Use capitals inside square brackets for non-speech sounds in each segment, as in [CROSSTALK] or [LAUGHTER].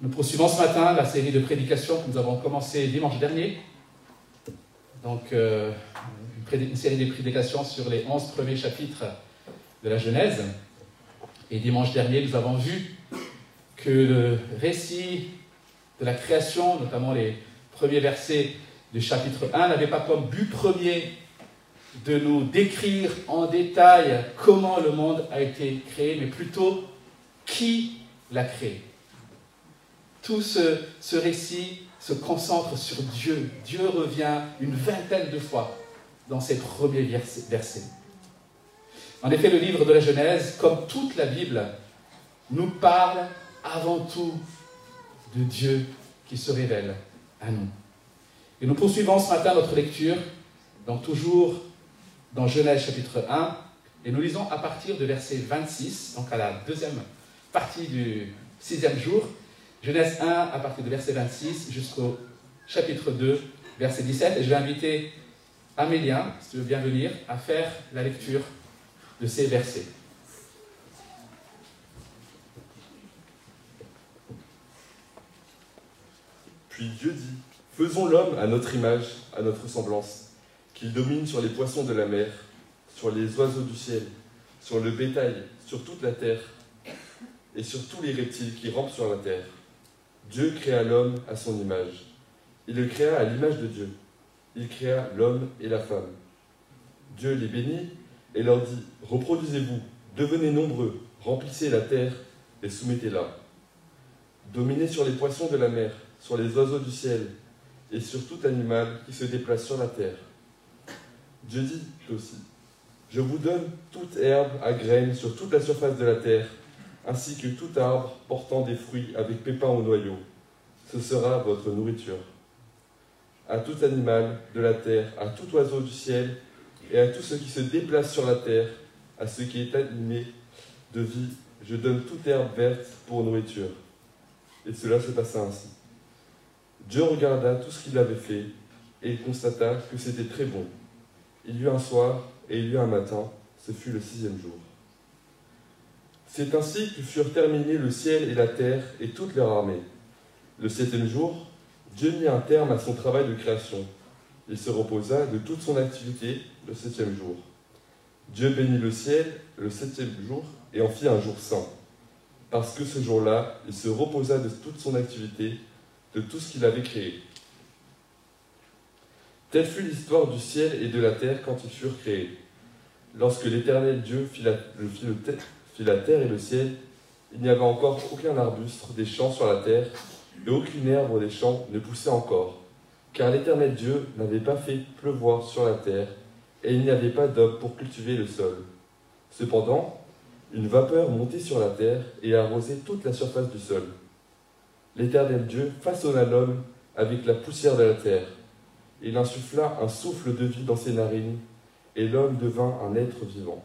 Nous poursuivons ce matin la série de prédications que nous avons commencé dimanche dernier. Donc, euh, une, série de prédications sur les 11 premiers chapitres de la Genèse. Et dimanche dernier, nous avons vu que le récit de la création, notamment les premiers versets du chapitre 1, n'avait pas comme but premier de nous décrire en détail comment le monde a été créé, mais plutôt qui l'a créé. Tout ce, récit se concentre sur Dieu. Dieu revient une vingtaine de fois dans ces premiers versets. En effet, le livre de la Genèse, comme toute la Bible, nous parle avant tout de Dieu qui se révèle à nous. Et nous poursuivons ce matin notre lecture, donc toujours dans Genèse chapitre 1, et nous lisons à partir de verset 26, donc à la deuxième partie du sixième jour, Genèse 1 à partir de verset 26 jusqu'au chapitre 2, verset 17, et je vais inviter Amélien, si tu veux bien venir, à faire la lecture de ces versets. Puis Dieu dit, faisons l'homme à notre image, à notre semblance qu'il domine sur les poissons de la mer, sur les oiseaux du ciel, sur le bétail, sur toute la terre, et sur tous les reptiles qui rampent sur la terre. Dieu créa l'homme à son image. Il le créa à l'image de Dieu. Il créa l'homme et la femme. Dieu les bénit et leur dit, Reproduisez-vous, devenez nombreux, remplissez la terre et soumettez-la. Dominez sur les poissons de la mer, sur les oiseaux du ciel, et sur tout animal qui se déplace sur la terre Dieu dit aussi, je vous donne toute herbe à graines sur toute la surface de la terre, ainsi que tout arbre portant des fruits avec pépins au noyau. Ce sera votre nourriture. À tout animal de la terre, à tout oiseau du ciel, et à tout ce qui se déplace sur la terre, à ce qui est animé de vie, je donne toute herbe verte pour nourriture. Et cela se passa ainsi. Dieu regarda tout ce qu'il avait fait, et constata que c'était très bon. Il y eut un soir et il y eut un matin, ce fut le sixième jour. C'est ainsi que furent terminés le ciel et la terre et toute leur armée. Le septième jour, Dieu mit un terme à son travail de création. Il se reposa de toute son activité le septième jour. Dieu bénit le ciel le septième jour et en fit un jour saint, parce que ce jour-là, il se reposa de toute son activité, de tout ce qu'il avait créé. Telle fut l'histoire du ciel et de la terre quand ils furent créés. Lorsque l'Éternel Dieu fit la, terre et le ciel, il n'y avait encore aucun arbuste des champs sur la terre, et aucune herbe des champs ne poussait encore, car l'Éternel Dieu n'avait pas fait pleuvoir sur la terre, et il n'y avait pas d'homme pour cultiver le sol. Cependant, une vapeur montait sur la terre et arrosait toute la surface du sol. L'Éternel Dieu façonna l'homme avec la poussière de la terre il insuffla un souffle de vie dans ses narines, et l'homme devint un être vivant.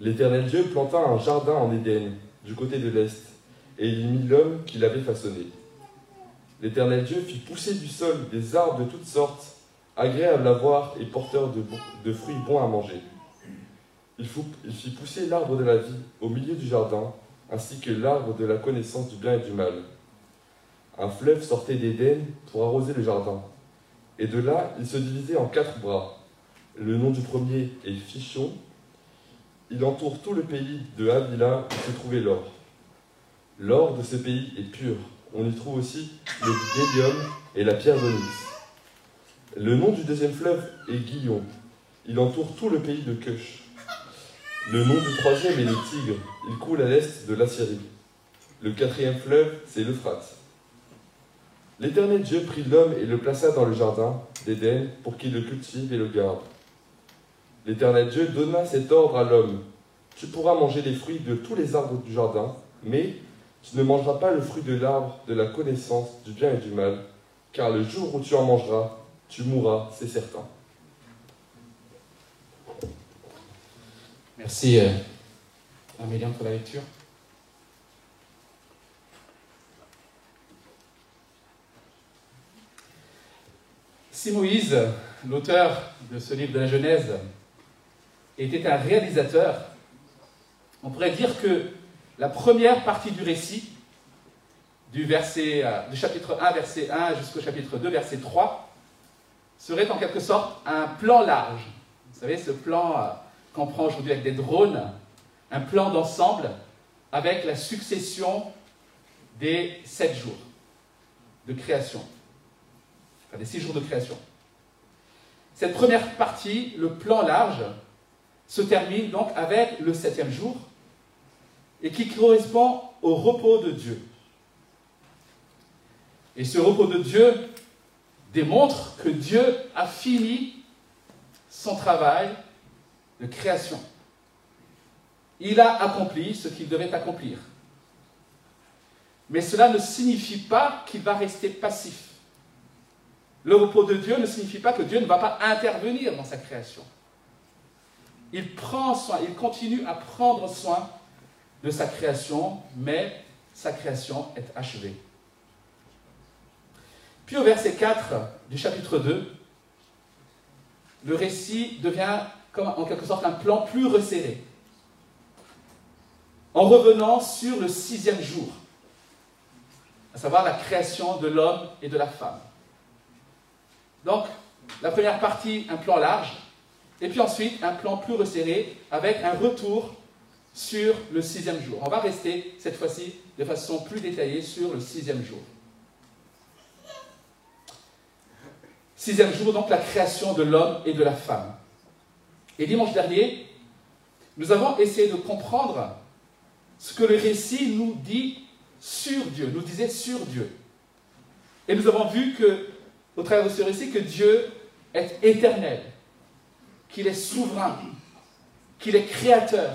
L'Éternel Dieu planta un jardin en Éden, du côté de l'Est, et il y mit l'homme qu'il avait façonné. L'Éternel Dieu fit pousser du sol des arbres de toutes sortes, agréables à voir et porteurs de, fruits bons à manger. Il fit pousser l'arbre de la vie au milieu du jardin, ainsi que l'arbre de la connaissance du bien et du mal. Un fleuve sortait d'Éden pour arroser le jardin et de là, il se divisait en quatre bras. Le nom du premier est Fichon. Il entoure tout le pays de Havila où se trouvait l'or. L'or de ce pays est pur. On y trouve aussi le bédium et la pierre d'onyx. Le nom du deuxième fleuve est Guillon. Il entoure tout le pays de Cush. Le nom du troisième est le Tigre. Il coule à l'est de l'Assyrie. Le quatrième fleuve, c'est l'Euphrate. L'Éternel Dieu prit l'homme et le plaça dans le jardin d'Éden pour qu'il le cultive et le garde. L'Éternel Dieu donna cet ordre à l'homme. Tu pourras manger les fruits de tous les arbres du jardin, mais tu ne mangeras pas le fruit de l'arbre de la connaissance du bien et du mal, car le jour où tu en mangeras, tu mourras, c'est certain. Merci, euh, Amélien, pour la lecture. Si Moïse, l'auteur de ce livre de la Genèse, était un réalisateur, on pourrait dire que la première partie du récit du, euh, du chapitre 1, verset 1 jusqu'au chapitre 2, verset 3, serait en quelque sorte un plan large. Vous savez, ce plan euh, qu'on prend aujourd'hui avec des drones, un plan d'ensemble avec la succession des sept jours de création, enfin des six jours de création. Cette première partie, le plan large, se termine donc avec le septième jour et qui correspond au repos de Dieu. Et ce repos de Dieu démontre que Dieu a fini son travail de création. Il a accompli ce qu'il devait accomplir. Mais cela ne signifie pas qu'il va rester passif. Le repos de Dieu ne signifie pas que Dieu ne va pas intervenir dans sa création. Il prend soin, il continue à prendre soin de sa création, mais sa création est achevée. Puis au verset 4 du chapitre 2, le récit devient en quelque sorte un plan plus resserré, en revenant sur le sixième jour, à savoir la création de l'homme et de la femme. Donc, la première partie, un plan large, et puis ensuite un plan plus resserré avec un retour sur le sixième jour. On va rester cette fois-ci de façon plus détaillée sur le sixième jour. Sixième jour, donc la création de l'homme et de la femme. Et dimanche dernier, nous avons essayé de comprendre ce que le récit nous dit sur Dieu, nous disait sur Dieu. Et nous avons vu que, au travers de ce récit, que Dieu est éternel, qu'il est souverain, qu'il est créateur,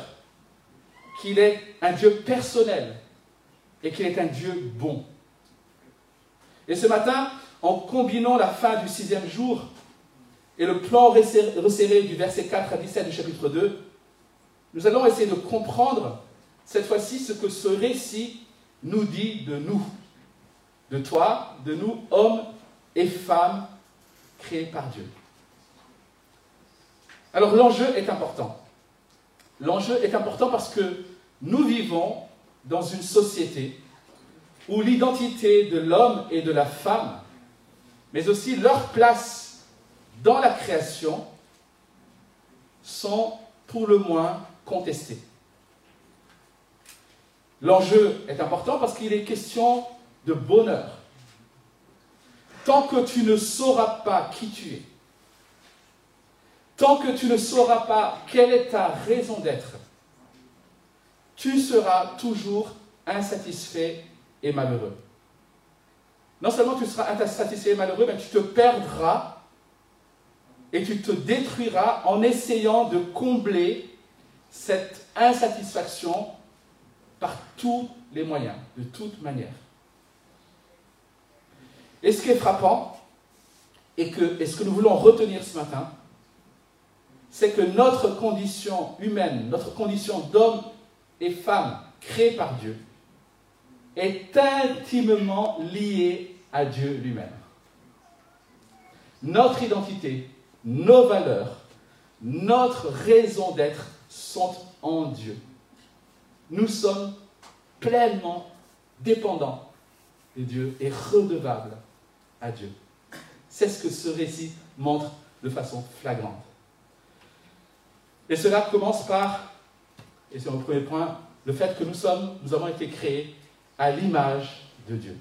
qu'il est un Dieu personnel et qu'il est un Dieu bon. Et ce matin, en combinant la fin du sixième jour et le plan resserré du verset 4 à 17 du chapitre 2, nous allons essayer de comprendre cette fois-ci ce que ce récit nous dit de nous, de toi, de nous, hommes et femmes créés par Dieu. Alors l'enjeu est important. L'enjeu est important parce que nous vivons dans une société où l'identité de l'homme et de la femme, mais aussi leur place dans la création, sont pour le moins contestées. L'enjeu est important parce qu'il est question de bonheur. Tant que tu ne sauras pas qui tu es, tant que tu ne sauras pas quelle est ta raison d'être, tu seras toujours insatisfait et malheureux. Non seulement tu seras insatisfait et malheureux, mais tu te perdras et tu te détruiras en essayant de combler cette insatisfaction par tous les moyens, de toute manière. Et ce qui est frappant, et, et ce que nous voulons retenir ce matin, c'est que notre condition humaine, notre condition d'homme et femme créés par Dieu, est intimement liée à Dieu lui-même. Notre identité, nos valeurs, notre raison d'être sont en Dieu. Nous sommes pleinement dépendants de Dieu et redevables à Dieu. C'est ce que ce récit montre de façon flagrante. Et cela commence par, et c'est mon premier point, le fait que nous sommes, nous avons été créés à l'image de Dieu.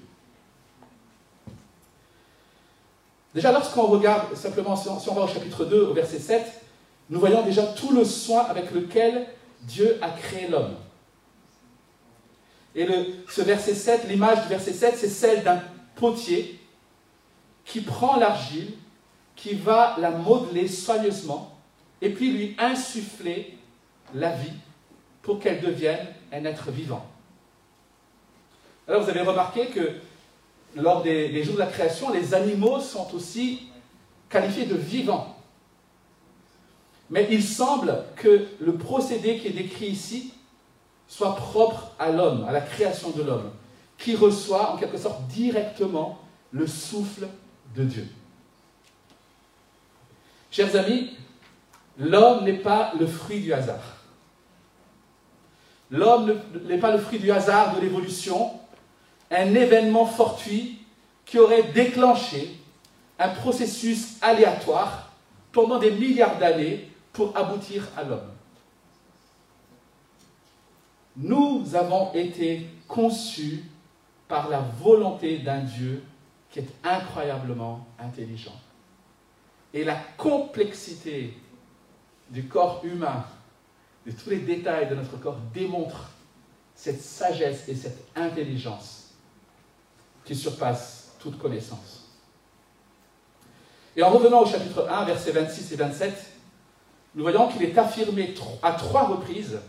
Déjà, lorsqu'on regarde simplement, si on, va au chapitre 2, au verset 7, nous voyons déjà tout le soin avec lequel Dieu a créé l'homme. Et ce verset 7, l'image du verset 7, c'est celle d'un potier qui prend l'argile, qui va la modeler soigneusement, et puis lui insuffler la vie pour qu'elle devienne un être vivant. Alors vous avez remarqué que lors des, jours de la création, les animaux sont aussi qualifiés de vivants. Mais il semble que le procédé qui est décrit ici soit propre à l'homme, à la création de l'homme, qui reçoit en quelque sorte directement le souffle de Dieu. Chers amis, l'homme n'est pas le fruit du hasard. L'homme n'est pas le fruit du hasard de l'évolution, un événement fortuit qui aurait déclenché un processus aléatoire pendant des milliards d'années pour aboutir à l'homme. Nous avons été conçus par la volonté d'un Dieu qui est incroyablement intelligent. Et la complexité du corps humain, de tous les détails de notre corps, démontre cette sagesse et cette intelligence qui surpasse toute connaissance. Et en revenant au chapitre 1, versets 26 et 27, nous voyons qu'il est affirmé à trois reprises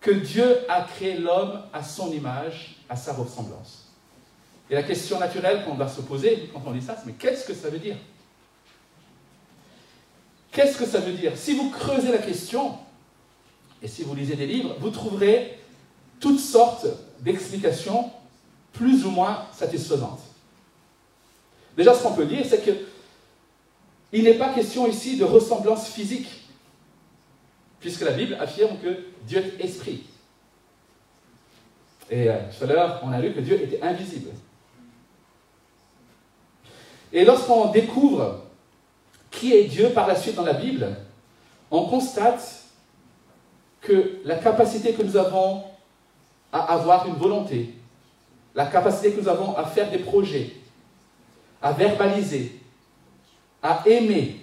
que Dieu a créé l'homme à son image, à sa ressemblance. Et la question naturelle qu'on va se poser quand on lit ça, c'est mais qu'est-ce que ça veut dire? Qu'est-ce que ça veut dire Si vous creusez la question, et si vous lisez des livres, vous trouverez toutes sortes d'explications plus ou moins satisfaisantes. Déjà, ce qu'on peut dire, c'est que il n'est pas question ici de ressemblance physique, puisque la Bible affirme que Dieu est esprit. Et euh, tout à l'heure, on a lu que Dieu était invisible. Et lorsqu'on découvre qui est Dieu par la suite dans la Bible, on constate que la capacité que nous avons à avoir une volonté, la capacité que nous avons à faire des projets, à verbaliser, à aimer,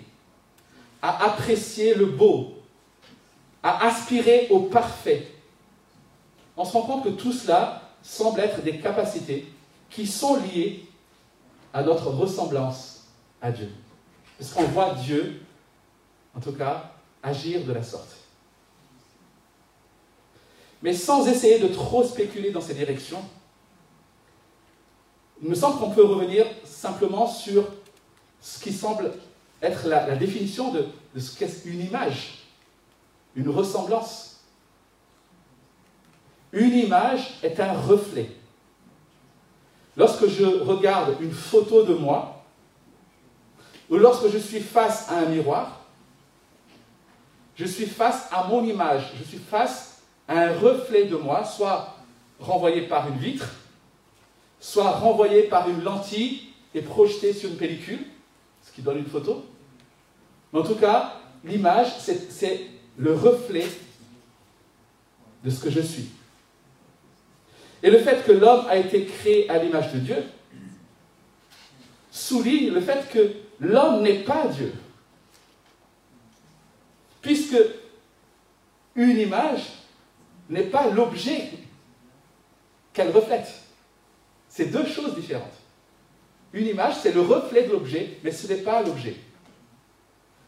à apprécier le beau, à aspirer au parfait, on se rend compte que tout cela semble être des capacités qui sont liées à notre ressemblance à Dieu. Parce qu'on voit Dieu, en tout cas, agir de la sorte? Mais sans essayer de trop spéculer dans ces directions, il me semble qu'on peut revenir simplement sur ce qui semble être la, définition de, de ce qu'est une image, une ressemblance. Une image est un reflet. Lorsque je regarde une photo de moi, ou lorsque je suis face à un miroir, je suis face à mon image, je suis face à un reflet de moi, soit renvoyé par une vitre, soit renvoyé par une lentille et projeté sur une pellicule, ce qui donne une photo. en tout cas, l'image, c'est le reflet de ce que je suis. Et le fait que l'homme a été créé à l'image de Dieu souligne le fait que l'homme n'est pas Dieu. Puisque une image n'est pas l'objet qu'elle reflète. C'est deux choses différentes. Une image, c'est le reflet de l'objet, mais ce n'est pas l'objet.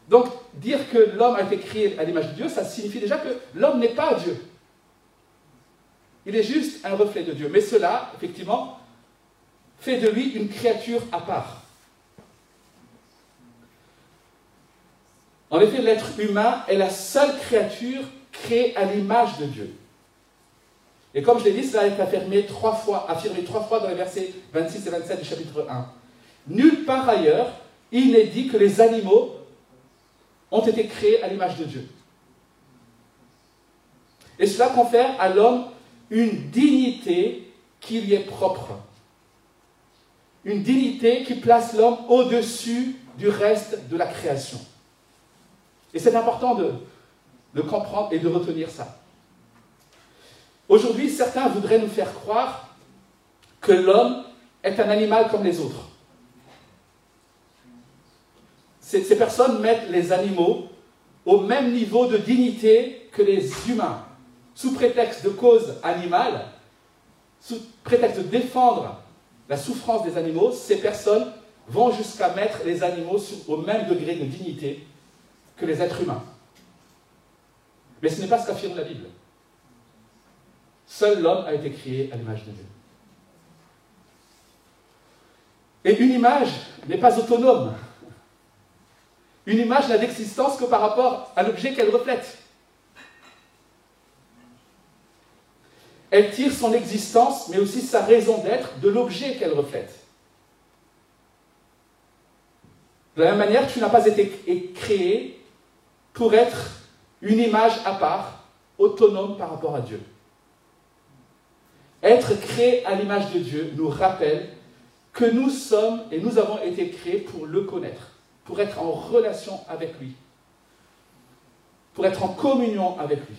Donc, dire que l'homme a été créé à l'image de Dieu, ça signifie déjà que l'homme n'est pas Dieu. Il est juste un reflet de Dieu. Mais cela, effectivement, fait de lui une créature à part. En effet, l'être humain est la seule créature créée à l'image de Dieu. Et comme je l'ai dit, cela est affirmé trois fois, affirmé trois fois dans les versets 26 et 27 du chapitre 1. Nulle part ailleurs, il n'est dit que les animaux ont été créés à l'image de Dieu. Et cela confère à l'homme une dignité qui lui est propre. Une dignité qui place l'homme au-dessus du reste de la création. Et c'est important de, comprendre et de retenir ça. Aujourd'hui, certains voudraient nous faire croire que l'homme est un animal comme les autres. Ces, personnes mettent les animaux au même niveau de dignité que les humains sous prétexte de cause animale, sous prétexte de défendre la souffrance des animaux, ces personnes vont jusqu'à mettre les animaux au même degré de dignité que les êtres humains. Mais ce n'est pas ce qu'affirme la Bible. Seul l'homme a été créé à l'image de Dieu. Et une image n'est pas autonome. Une image n'a d'existence que par rapport à l'objet qu'elle reflète. Elle tire son existence, mais aussi sa raison d'être de l'objet qu'elle reflète. De la même manière, tu n'as pas été créé pour être une image à part, autonome par rapport à Dieu. Être créé à l'image de Dieu nous rappelle que nous sommes et nous avons été créés pour le connaître, pour être en relation avec lui, pour être en communion avec lui.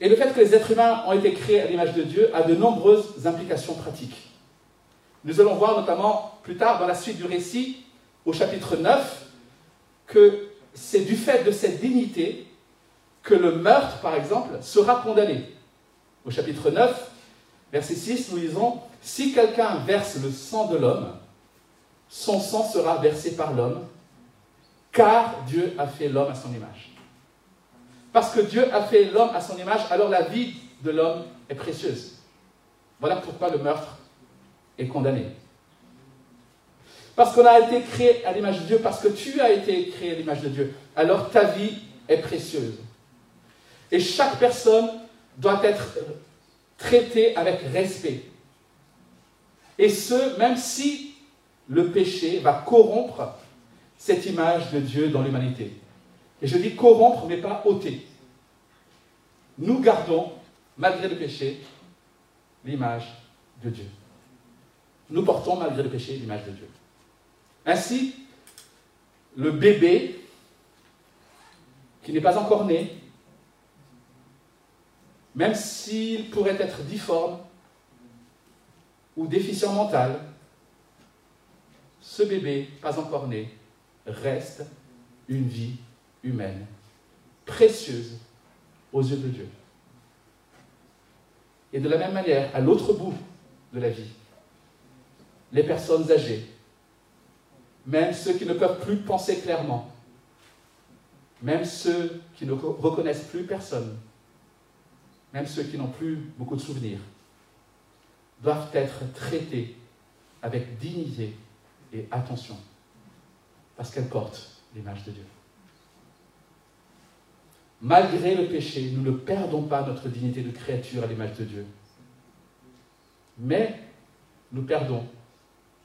Et le fait que les êtres humains ont été créés à l'image de Dieu a de nombreuses implications pratiques. Nous allons voir notamment plus tard dans la suite du récit, au chapitre 9, que c'est du fait de cette dignité que le meurtre, par exemple, sera condamné. Au chapitre 9, verset 6, nous lisons, Si quelqu'un verse le sang de l'homme, son sang sera versé par l'homme, car Dieu a fait l'homme à son image. Parce que Dieu a fait l'homme à son image, alors la vie de l'homme est précieuse. Voilà pourquoi le meurtre est condamné. Parce qu'on a été créé à l'image de Dieu, parce que tu as été créé à l'image de Dieu, alors ta vie est précieuse. Et chaque personne doit être traitée avec respect. Et ce, même si le péché va corrompre cette image de Dieu dans l'humanité. Et je dis corrompre, mais pas ôter. Nous gardons, malgré le péché, l'image de Dieu. Nous portons, malgré le péché, l'image de Dieu. Ainsi, le bébé qui n'est pas encore né, même s'il pourrait être difforme ou déficient mental, ce bébé, pas encore né, reste une vie humaine, précieuse aux yeux de Dieu. Et de la même manière, à l'autre bout de la vie, les personnes âgées, même ceux qui ne peuvent plus penser clairement, même ceux qui ne reconnaissent plus personne, même ceux qui n'ont plus beaucoup de souvenirs, doivent être traités avec dignité et attention, parce qu'elles portent l'image de Dieu. Malgré le péché, nous ne perdons pas notre dignité de créature à l'image de Dieu, mais nous perdons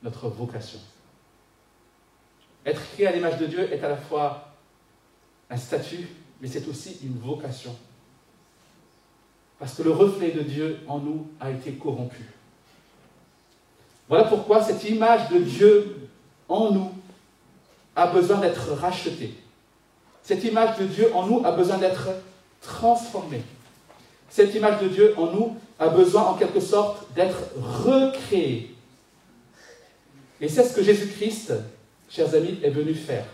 notre vocation. Être créé à l'image de Dieu est à la fois un statut, mais c'est aussi une vocation. Parce que le reflet de Dieu en nous a été corrompu. Voilà pourquoi cette image de Dieu en nous a besoin d'être rachetée. Cette image de Dieu en nous a besoin d'être transformée. Cette image de Dieu en nous a besoin en quelque sorte d'être recréée. Et c'est ce que Jésus-Christ chers amis, est venu faire.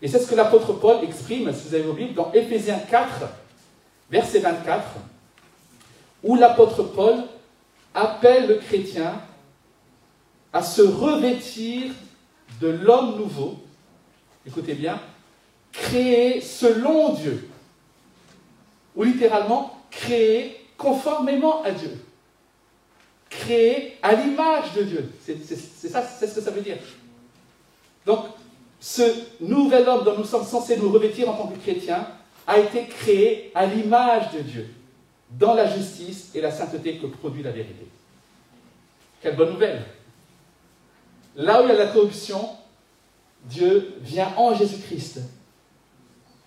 Et c'est ce que l'apôtre Paul exprime, si vous avez Bibles, dans Éphésiens 4, verset 24, où l'apôtre Paul appelle le chrétien à se revêtir de l'homme nouveau, écoutez bien, créé selon Dieu, ou littéralement créé conformément à Dieu, créé à l'image de Dieu. C'est ça, c'est ce que ça veut dire. Donc, ce nouvel homme dont nous sommes censés nous revêtir en tant que chrétiens a été créé à l'image de Dieu, dans la justice et la sainteté que produit la vérité. Quelle bonne nouvelle Là où il y a la corruption, Dieu vient en Jésus-Christ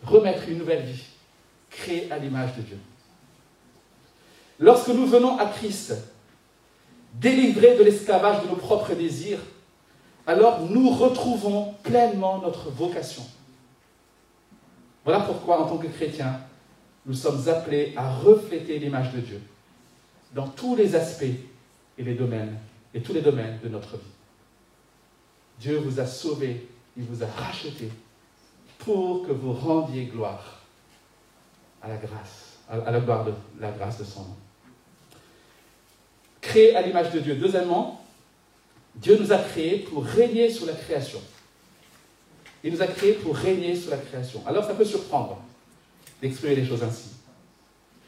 remettre une nouvelle vie, créée à l'image de Dieu. Lorsque nous venons à Christ, délivrés de l'esclavage de nos propres désirs, alors nous retrouvons pleinement notre vocation. Voilà pourquoi, en tant que chrétiens, nous sommes appelés à refléter l'image de Dieu dans tous les aspects et les domaines, et tous les domaines de notre vie. Dieu vous a sauvé, il vous a racheté pour que vous rendiez gloire à la grâce, à la gloire de la grâce de son nom. Créé à l'image de Dieu. Deuxièmement, Dieu nous a créés pour régner sur la création. Il nous a créés pour régner sur la création. Alors ça peut surprendre d'exprimer les choses ainsi.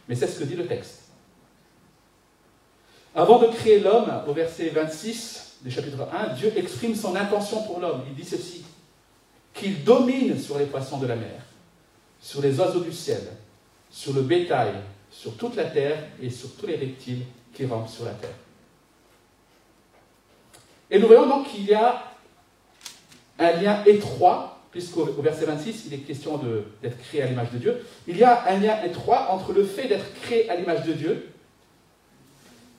Mais c'est ce que dit le texte. Avant de créer l'homme, au verset 26 du chapitre 1, Dieu exprime son intention pour l'homme. Il dit ceci, qu'il domine sur les poissons de la mer, sur les oiseaux du ciel, sur le bétail, sur toute la terre et sur tous les reptiles qui rampent sur la terre. Et nous voyons donc qu'il y a un lien étroit, puisqu'au verset 26, il est question d'être créé à l'image de Dieu. Il y a un lien étroit entre le fait d'être créé à l'image de Dieu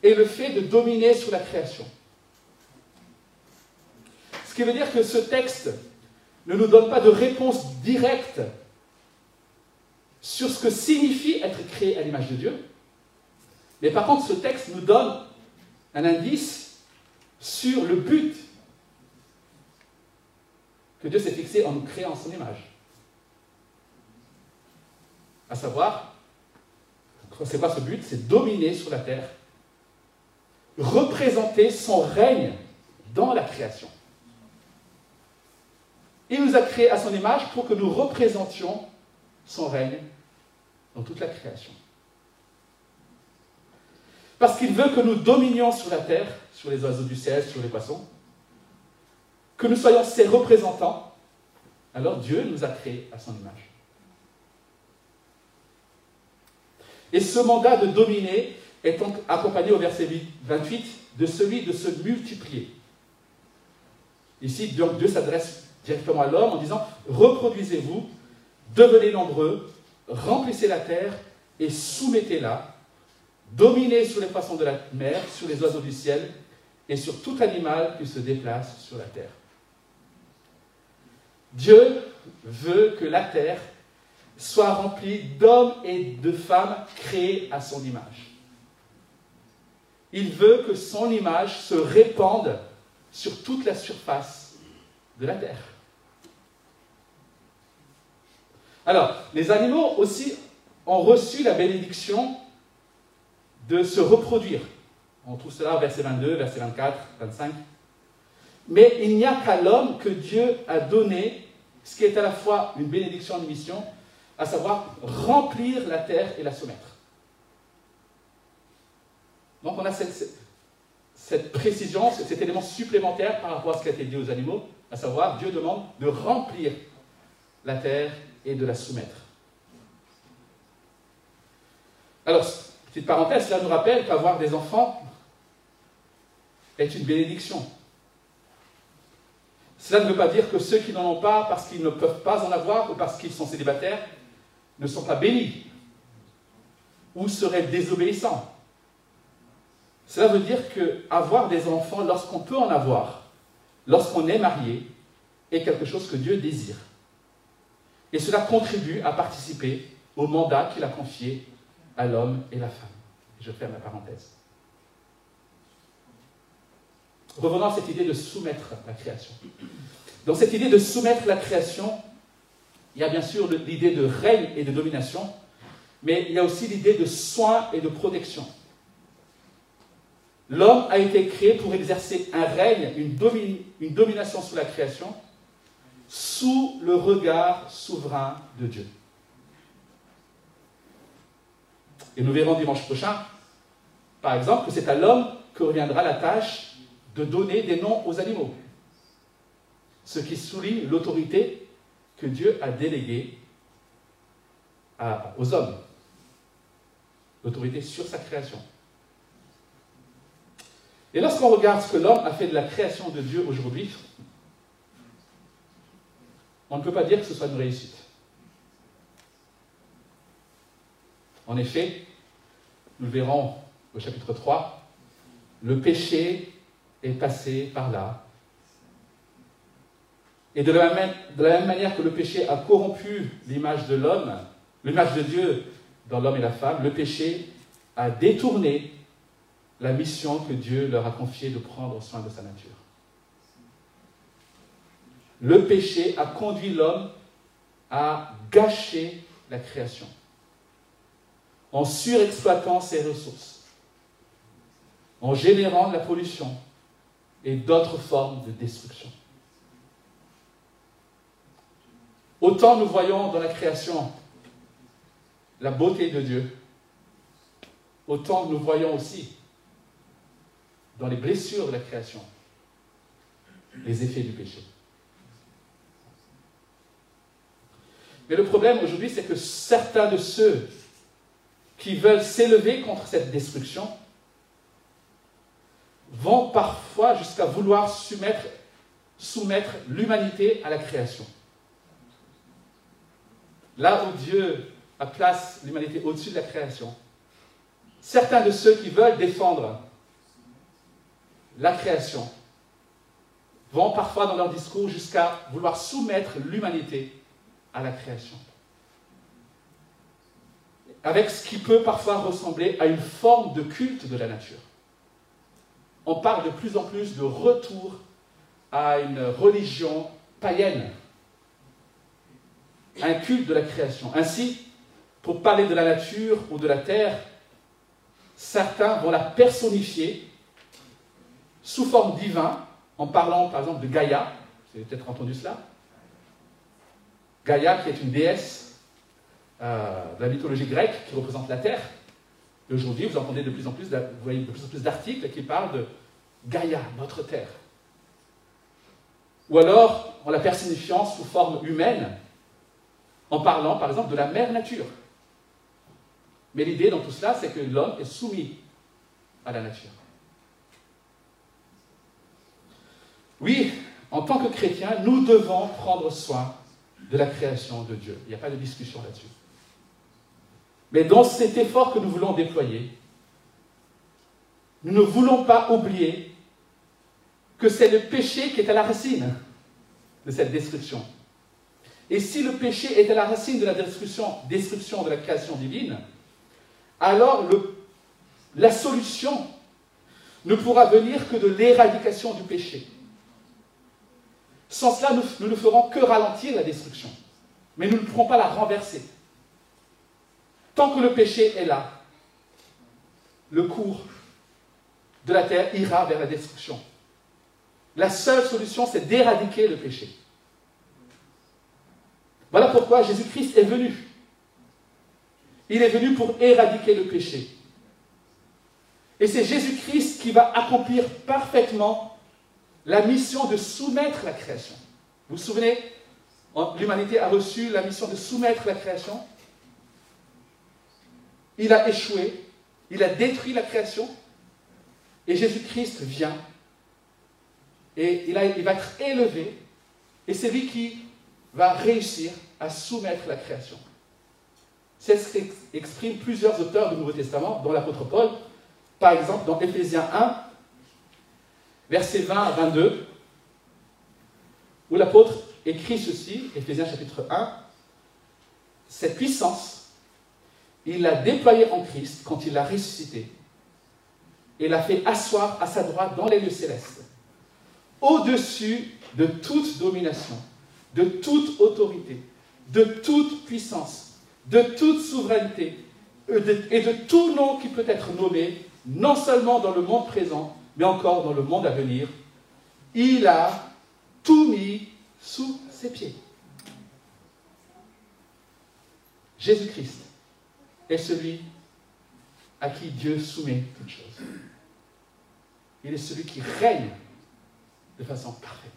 est le fait de dominer sur la création. Ce qui veut dire que ce texte ne nous donne pas de réponse directe sur ce que signifie être créé à l'image de Dieu, mais par contre ce texte nous donne un indice sur le but que Dieu s'est fixé en nous créant son image. À savoir, c'est quoi ce but C'est dominer sur la terre, représenter son règne dans la création. Il nous a créés à son image pour que nous représentions son règne dans toute la création. Parce qu'il veut que nous dominions sur la terre, sur les oiseaux du ciel, sur les poissons, que nous soyons ses représentants, alors Dieu nous a créés à son image. Et ce mandat de dominer est donc accompagné au verset 28 de celui de se multiplier. Ici, Dieu s'adresse directement à l'homme en disant Reproduisez-vous, devenez nombreux, remplissez la terre et soumettez-la, dominez sur les poissons de la mer, sur les oiseaux du ciel et sur tout animal qui se déplace sur la terre. Dieu veut que la terre soit remplie d'hommes et de femmes créés à son image. Il veut que son image se répande sur toute la surface de la terre. Alors, les animaux aussi ont reçu la bénédiction de se reproduire. On trouve cela au verset 22, verset 24, 25. Mais il n'y a qu'à l'homme que Dieu a donné ce qui est à la fois une bénédiction et une mission, à savoir remplir la terre et la soumettre. Donc on a cette, cette précision, cet élément supplémentaire par rapport à ce qui a été dit aux animaux, à savoir Dieu demande de remplir la terre et de la soumettre. Alors, petite parenthèse, cela nous rappelle qu'avoir des enfants est une bénédiction. Cela ne veut pas dire que ceux qui n'en ont pas, parce qu'ils ne peuvent pas en avoir ou parce qu'ils sont célibataires, ne sont pas bénis ou seraient désobéissants. Cela veut dire que avoir des enfants lorsqu'on peut en avoir, lorsqu'on est marié, est quelque chose que Dieu désire. Et cela contribue à participer au mandat qu'il a confié à l'homme et la femme. Je ferme la parenthèse. Revenons à cette idée de soumettre la création. Dans cette idée de soumettre la création, il y a bien sûr l'idée de règne et de domination, mais il y a aussi l'idée de soin et de protection. L'homme a été créé pour exercer un règne, une, domination sur la création, sous le regard souverain de Dieu. Et nous verrons dimanche prochain, par exemple, que c'est à l'homme que reviendra la tâche de donner des noms aux animaux. Ce qui souligne l'autorité que Dieu a déléguée aux hommes. L'autorité sur sa création. Et lorsqu'on regarde ce que l'homme a fait de la création de Dieu aujourd'hui, on ne peut pas dire que ce soit une réussite. En effet, nous le verrons au chapitre 3, le péché est passé par là. Et de la, même, de la même manière que le péché a corrompu l'image de l'homme, l'image de Dieu dans l'homme et la femme, le péché a détourné la mission que Dieu leur a confiée de prendre soin de sa nature le péché a conduit l'homme à gâcher la création en surexploitant ses ressources, en générant de la pollution et d'autres formes de destruction. Autant nous voyons dans la création la beauté de Dieu, autant nous voyons aussi dans les blessures de la création les effets du péché. Mais le problème aujourd'hui, c'est que certains de ceux qui veulent s'élever contre cette destruction vont parfois jusqu'à vouloir soumettre, l'humanité à la création. Là où Dieu a place l'humanité au-dessus de la création, certains de ceux qui veulent défendre la création vont parfois dans leur discours jusqu'à vouloir soumettre l'humanité à la création. Avec ce qui peut parfois ressembler à une forme de culte de la nature. On parle de plus en plus de retour à une religion païenne, un culte de la création. Ainsi, pour parler de la nature ou de la terre, certains vont la personnifier sous forme divine, en parlant par exemple de Gaïa, vous avez peut-être entendu cela. Gaïa qui est une déesse euh, de la mythologie grecque qui représente la terre. Aujourd'hui, vous entendez de plus en plus, de plus en plus d'articles qui parlent de Gaïa, notre terre. Ou alors en la personnifiant sous forme humaine, en parlant par exemple de la mère nature. Mais l'idée dans tout cela, c'est que l'homme est soumis à la nature. Oui, en tant que chrétiens, nous devons prendre soin de la création de Dieu. Il n'y a pas de discussion là-dessus. Mais dans cet effort que nous voulons déployer, nous ne voulons pas oublier que c'est le péché qui est à la racine de cette destruction. Et si le péché est à la racine de la destruction, destruction de la création divine, alors la solution ne pourra venir que de l'éradication du péché. Sans cela, nous, ne ferons que ralentir la destruction, mais nous ne pourrons pas la renverser. Tant que le péché est là, le cours de la terre ira vers la destruction. La seule solution, c'est d'éradiquer le péché. Voilà pourquoi Jésus-Christ est venu. Il est venu pour éradiquer le péché. Et c'est Jésus-Christ qui va accomplir parfaitement la mission de soumettre la création. Vous vous souvenez L'humanité a reçu la mission de soumettre la création. Il a échoué. Il a détruit la création. Et Jésus-Christ vient. Et il, va être élevé. Et c'est lui qui va réussir à soumettre la création. C'est ce qu'expriment plusieurs auteurs du Nouveau Testament, dont l'apôtre Paul, par exemple dans Éphésiens 1, versets 20 à 22, où l'apôtre écrit ceci, Éphésiens chapitre 1, cette puissance, il l'a déployée en Christ quand il l'a ressuscité et l'a fait asseoir à sa droite dans les lieux célestes, au-dessus de toute domination, de toute autorité, de toute puissance de toute souveraineté et de tout nom qui peut être nommé, non seulement dans le monde présent, mais encore dans le monde à venir. Il a tout mis sous ses pieds. Jésus-Christ est celui à qui Dieu soumet toutes choses. Il est celui qui règne de façon parfaite.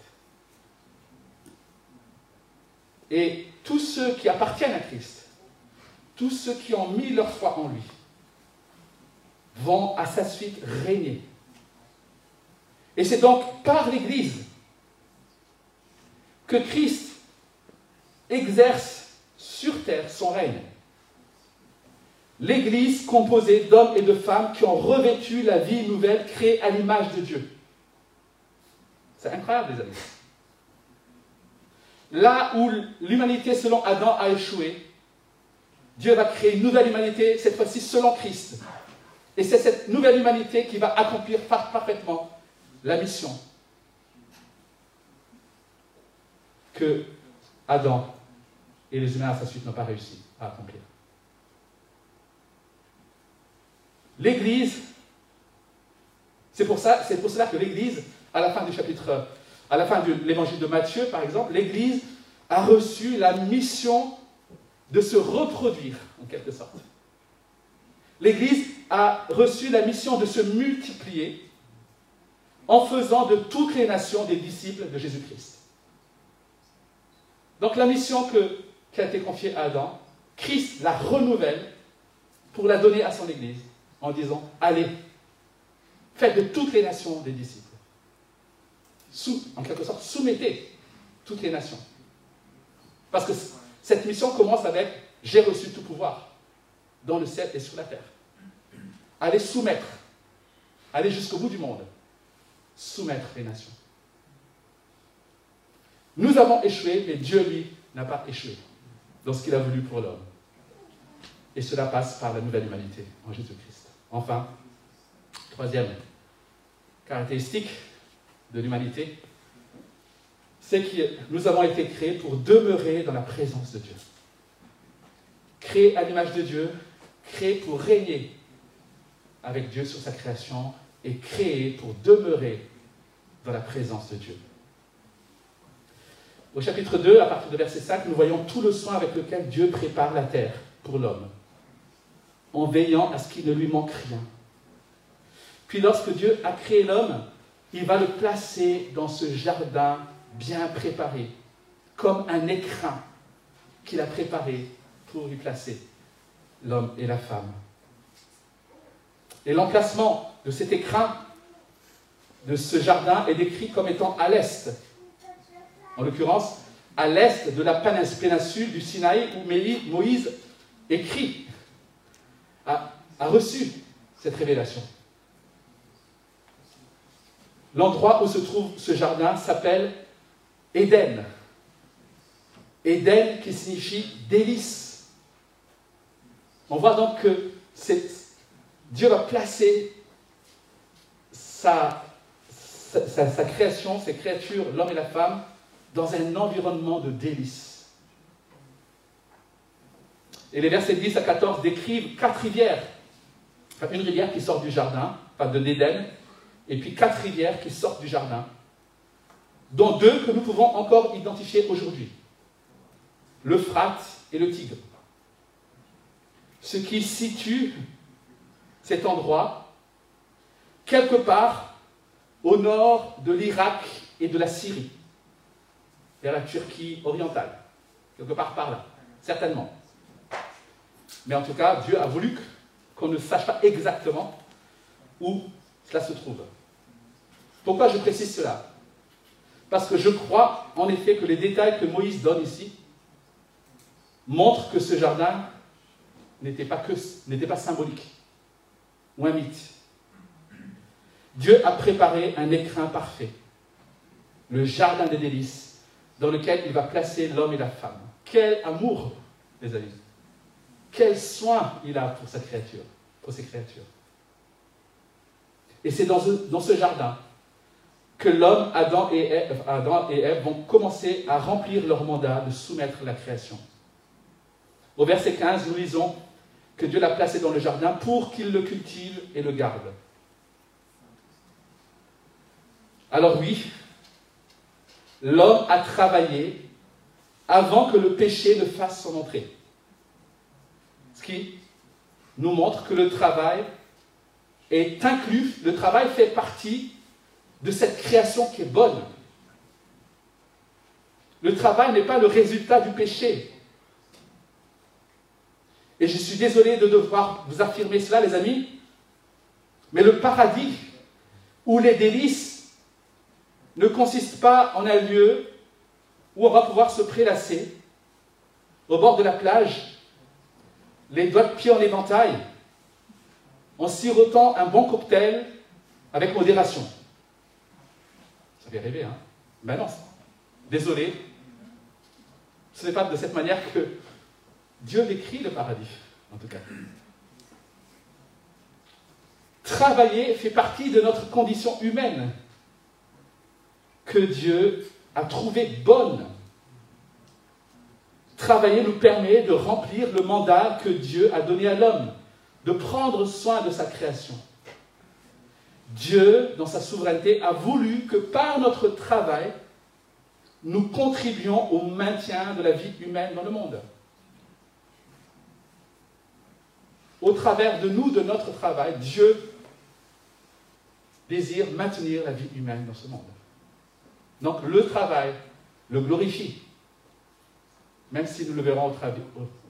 Et tous ceux qui appartiennent à Christ tous ceux qui ont mis leur foi en lui vont à sa suite régner. Et c'est donc par l'Église que Christ exerce sur terre son règne. L'Église composée d'hommes et de femmes qui ont revêtu la vie nouvelle créée à l'image de Dieu. C'est incroyable, les amis. Là où l'humanité selon Adam a échoué, Dieu va créer une nouvelle humanité, cette fois-ci selon Christ. Et c'est cette nouvelle humanité qui va accomplir parfaitement la mission que Adam et les humains à sa suite n'ont pas réussi à accomplir. L'Église, c'est pour, cela que l'Église, à la fin du chapitre, à la fin de l'évangile de Matthieu, par exemple, l'Église a reçu la mission de se reproduire, en quelque sorte. L'Église a reçu la mission de se multiplier en faisant de toutes les nations des disciples de Jésus-Christ. Donc la mission qui a été confiée à Adam, Christ la renouvelle pour la donner à son Église en disant, allez, faites de toutes les nations des disciples. En quelque sorte, soumettez toutes les nations. Parce que cette mission commence avec J'ai reçu tout pouvoir dans le ciel et sur la terre. Allez soumettre, allez jusqu'au bout du monde. soumettre les nations. Nous avons échoué, mais Dieu, lui, n'a pas échoué dans ce qu'il a voulu pour l'homme. Et cela passe par la nouvelle humanité en Jésus-Christ. Enfin, troisième caractéristique de l'humanité, c'est que nous avons été créés pour demeurer dans la présence de Dieu. Créés à l'image de Dieu, créés pour régner avec Dieu sur sa création et créés pour demeurer dans la présence de Dieu. Au chapitre 2, à partir de verset 5, nous voyons tout le soin avec lequel Dieu prépare la terre pour l'homme, en veillant à ce qu'il ne lui manque rien. Puis lorsque Dieu a créé l'homme, il va le placer dans ce jardin bien préparé, comme un écrin qu'il a préparé pour lui placer l'homme et la femme. Et l'emplacement de cet écrin, de ce jardin, est décrit comme étant à l'est. En l'occurrence, à l'est de la péninsule du Sinaï où Moïse écrit, a, reçu cette révélation. L'endroit où se trouve ce jardin s'appelle Éden. Éden qui signifie délice. On voit donc que Dieu va placer sa, sa, création, ses créatures, l'homme et la femme, dans un environnement de délice. Et les versets 10 à 14 décrivent quatre rivières. Une rivière qui sort du jardin, enfin de l'Éden, et puis quatre rivières qui sortent du jardin dont deux que nous pouvons encore identifier aujourd'hui, l'Euphrate et le Tigre. Ce qui situe cet endroit quelque part au nord de l'Irak et de la Syrie, vers la Turquie orientale, quelque part par là, certainement. Mais en tout cas, Dieu a voulu qu'on ne sache pas exactement où cela se trouve. Pourquoi je précise cela? Parce que je crois en effet que les détails que Moïse donne ici montrent que ce jardin n'était pas, symbolique ou un mythe. Dieu a préparé un écrin parfait, le jardin des délices, dans lequel il va placer l'homme et la femme. Quel amour, les amis. Quel soin il a pour sa créature, pour ses créatures. Et c'est dans ce jardin que l'homme, Adam et, Ève, Adam et Ève vont commencer à remplir leur mandat de soumettre la création. Au verset 15, nous lisons que Dieu l'a placé dans le jardin pour qu'il le cultive et le garde. Alors oui, l'homme a travaillé avant que le péché ne fasse son entrée. Qui nous montre que le travail est inclus, le travail fait partie de cette création qui est bonne. Le travail n'est pas le résultat du péché. Et je suis désolé de devoir vous affirmer cela, les amis, mais le paradis où les délices ne consistent pas en un lieu où on va pouvoir se prélasser au bord de la plage, les doigts de pied en éventail, en sirotant un bon cocktail avec modération. Ça fait rêver, hein Ben non, désolé. Ce n'est pas de cette manière que Dieu décrit le paradis, en tout cas. Travailler fait partie de notre condition humaine que Dieu a trouvée bonne. Travailler nous permet de remplir le mandat que Dieu a donné à l'homme, de prendre soin de sa création. Dieu, dans sa souveraineté, a voulu que par notre travail, nous contribuions au maintien de la vie humaine dans le monde. Au travers de nous, de notre travail, Dieu désire maintenir la vie humaine dans ce monde. Donc le travail le glorifie. Même si nous le verrons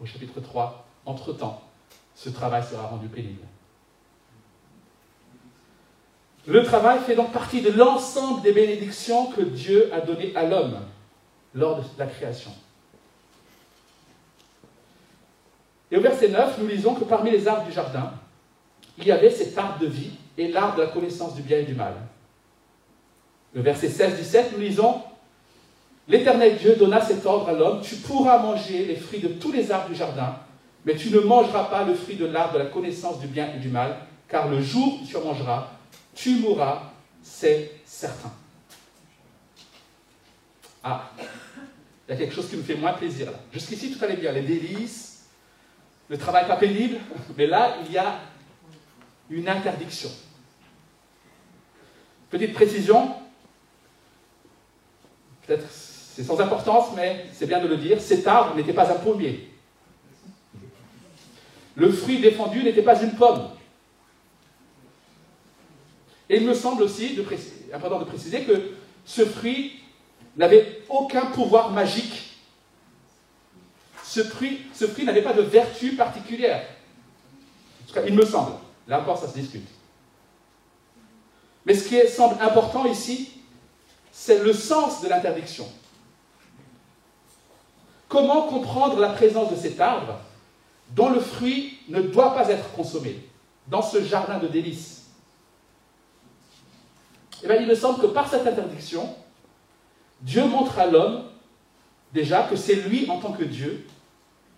au, chapitre 3, entre-temps, ce travail sera rendu pénible. Le travail fait donc partie de l'ensemble des bénédictions que Dieu a données à l'homme lors de la création. Et au verset 9, nous lisons que parmi les arbres du jardin, il y avait cet arbre de vie et l'arbre de la connaissance du bien et du mal. le verset 16-17, nous lisons L'Éternel Dieu donna cet ordre à l'homme Tu pourras manger les fruits de tous les arbres du jardin, mais tu ne mangeras pas le fruit de l'arbre de la connaissance du bien et du mal, car le jour où tu en mangeras, tu mourras, c'est certain. Ah, il y a quelque chose qui me fait moins plaisir là. Jusqu'ici, tout allait bien. Les délices, le travail pas pénible, [LAUGHS] mais là, il y a une interdiction. Petite précision, peut-être c'est sans importance, mais c'est bien de le dire, cet arbre n'était pas un pommier. Le fruit défendu n'était pas une pomme. Et il me semble aussi important de préciser que ce fruit n'avait aucun pouvoir magique. Ce fruit, ce fruit n'avait pas de vertu particulière. En tout cas, il me semble. Là encore, ça se discute. Mais ce qui semble important ici, c'est le sens de l'interdiction. Comment comprendre la présence de cet arbre dont le fruit ne doit pas être consommé dans ce jardin de délices? Eh bien, il me semble que par cette interdiction, Dieu montre à l'homme déjà que c'est lui en tant que Dieu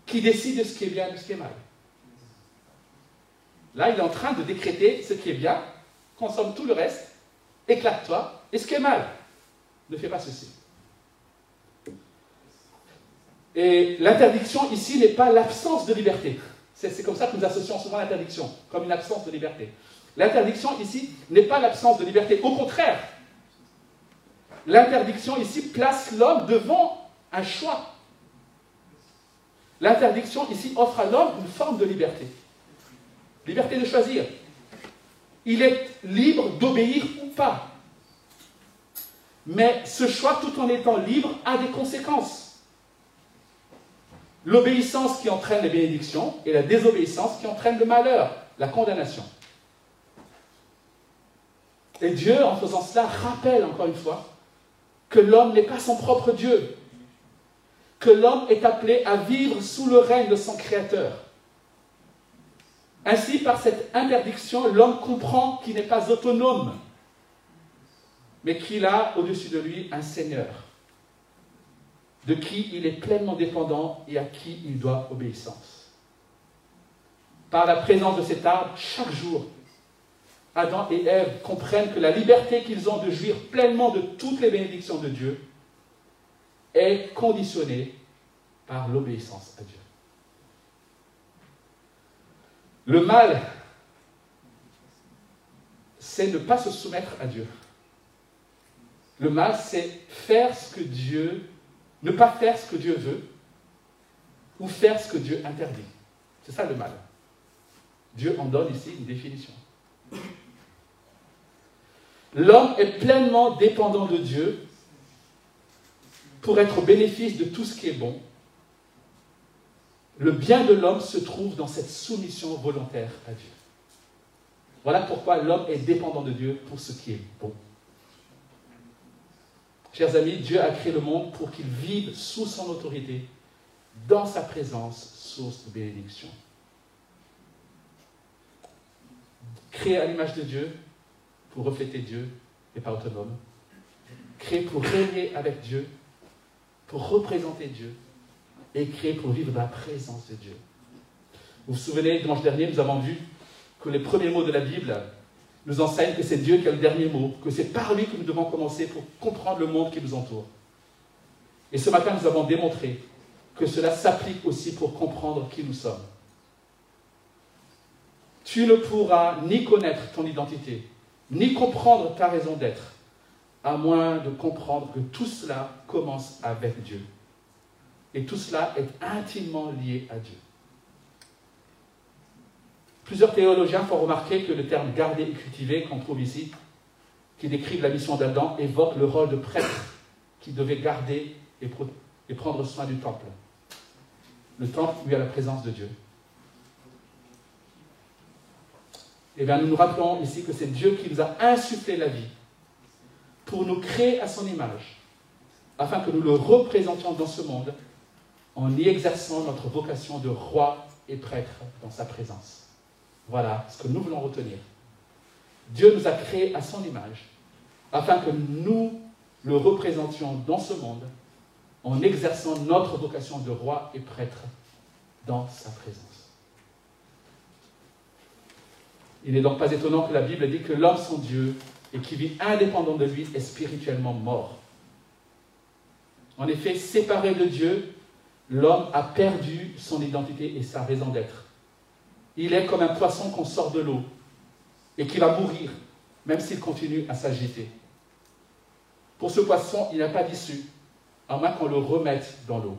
qui décide de ce qui est bien et de ce qui est mal. Là, il est en train de décréter ce qui est bien, consomme tout le reste, éclate-toi, et ce qui est mal, ne fais pas ceci. Et l'interdiction ici n'est pas l'absence de liberté. C'est comme ça que nous associons souvent l'interdiction, comme une absence de liberté. L'interdiction ici n'est pas l'absence de liberté. Au contraire, l'interdiction ici place l'homme devant un choix. L'interdiction ici offre à l'homme une forme de liberté. Liberté de choisir. Il est libre d'obéir ou pas. Mais ce choix, tout en étant libre, a des conséquences l'obéissance qui entraîne les bénédictions et la désobéissance qui entraîne le malheur, la condamnation. Et Dieu, en faisant cela, rappelle encore une fois que l'homme n'est pas son propre Dieu, que l'homme est appelé à vivre sous le règne de son Créateur. Ainsi, par cette interdiction, l'homme comprend qu'il n'est pas autonome, mais qu'il a au-dessus de lui un Seigneur de qui il est pleinement dépendant et à qui il doit obéissance. Par la présence de cet arbre, chaque jour, Adam et Ève comprennent que la liberté qu'ils ont de jouir pleinement de toutes les bénédictions de Dieu est conditionnée par l'obéissance à Dieu. Le mal, c'est ne pas se soumettre à Dieu. Le mal, c'est faire ce que Dieu ne pas faire ce que Dieu veut ou faire ce que Dieu interdit. C'est ça le mal. Dieu en donne ici une définition. L'homme est pleinement dépendant de Dieu pour être au bénéfice de tout ce qui est bon. Le bien de l'homme se trouve dans cette soumission volontaire à Dieu. Voilà pourquoi l'homme est dépendant de Dieu pour ce qui est bon. Chers amis, Dieu a créé le monde pour qu'il vive sous son autorité, dans sa présence, source de bénédiction. Créé à l'image de Dieu pour refléter Dieu et pas autonome. Créé pour régner avec Dieu, pour représenter Dieu et créé pour vivre dans la présence de Dieu. Vous vous souvenez, dimanche dernier, nous avons vu que les premiers mots de la Bible nous enseigne que c'est Dieu qui a le dernier mot, que c'est par lui que nous devons commencer pour comprendre le monde qui nous entoure. Et ce matin, nous avons démontré que cela s'applique aussi pour comprendre qui nous sommes. Tu ne pourras ni connaître ton identité, ni comprendre ta raison d'être, à moins de comprendre que tout cela commence avec Dieu. Et tout cela est intimement lié à Dieu. Plusieurs théologiens font remarquer que le terme garder et cultiver qu'on trouve ici, qui décrivent la mission d'Adam, évoque le rôle de prêtre qui devait garder et, prendre soin du temple. Le temple, lui, a la présence de Dieu. Eh bien, nous nous rappelons ici que c'est Dieu qui nous a insufflé la vie pour nous créer à son image, afin que nous le représentions dans ce monde en y exerçant notre vocation de roi et prêtre dans sa présence. Voilà ce que nous voulons retenir. Dieu nous a créés à son image afin que nous le représentions dans ce monde en exerçant notre vocation de roi et prêtre dans sa présence. Il n'est donc pas étonnant que la Bible dit que l'homme sans Dieu et qui vit indépendant de lui est spirituellement mort. En effet, séparé de Dieu, l'homme a perdu son identité et sa raison d'être. Il est comme un poisson qu'on sort de l'eau et qui va mourir, même s'il continue à s'agiter. Pour ce poisson, il n'y a pas d'issue, à moins qu'on le remette dans l'eau.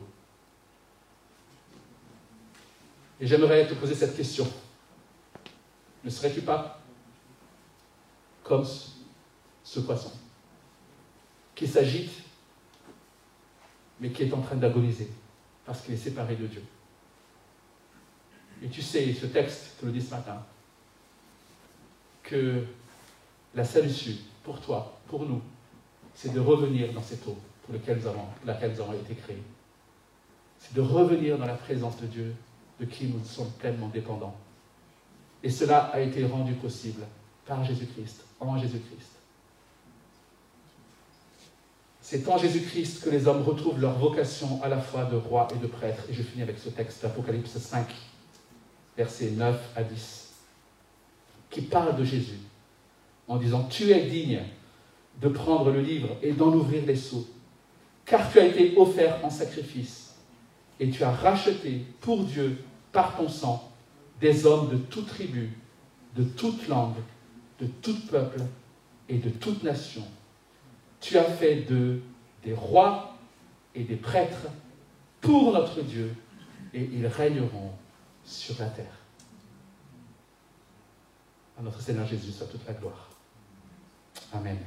Et j'aimerais te poser cette question. Ne serais-tu pas comme ce poisson qui s'agite, mais qui est en train d'agoniser parce qu'il est séparé de Dieu? Et tu sais, ce texte te le dit ce matin, que la issue pour toi, pour nous, c'est de revenir dans cette eau pour laquelle nous avons été créés. C'est de revenir dans la présence de Dieu, de qui nous sommes pleinement dépendants. Et cela a été rendu possible par Jésus-Christ, en Jésus-Christ. C'est en Jésus-Christ que les hommes retrouvent leur vocation à la fois de roi et de prêtre. Et je finis avec ce texte d'Apocalypse 5, versets 9 à 10, qui parle de Jésus en disant, tu es digne de prendre le livre et d'en ouvrir les seaux, car tu as été offert en sacrifice, et tu as racheté pour Dieu, par ton sang, des hommes de toute tribu, de toute langue, de tout peuple et de toute nation. Tu as fait d'eux des rois et des prêtres pour notre Dieu, et ils régneront sur la terre. À notre Seigneur Jésus soit toute la gloire. Amen.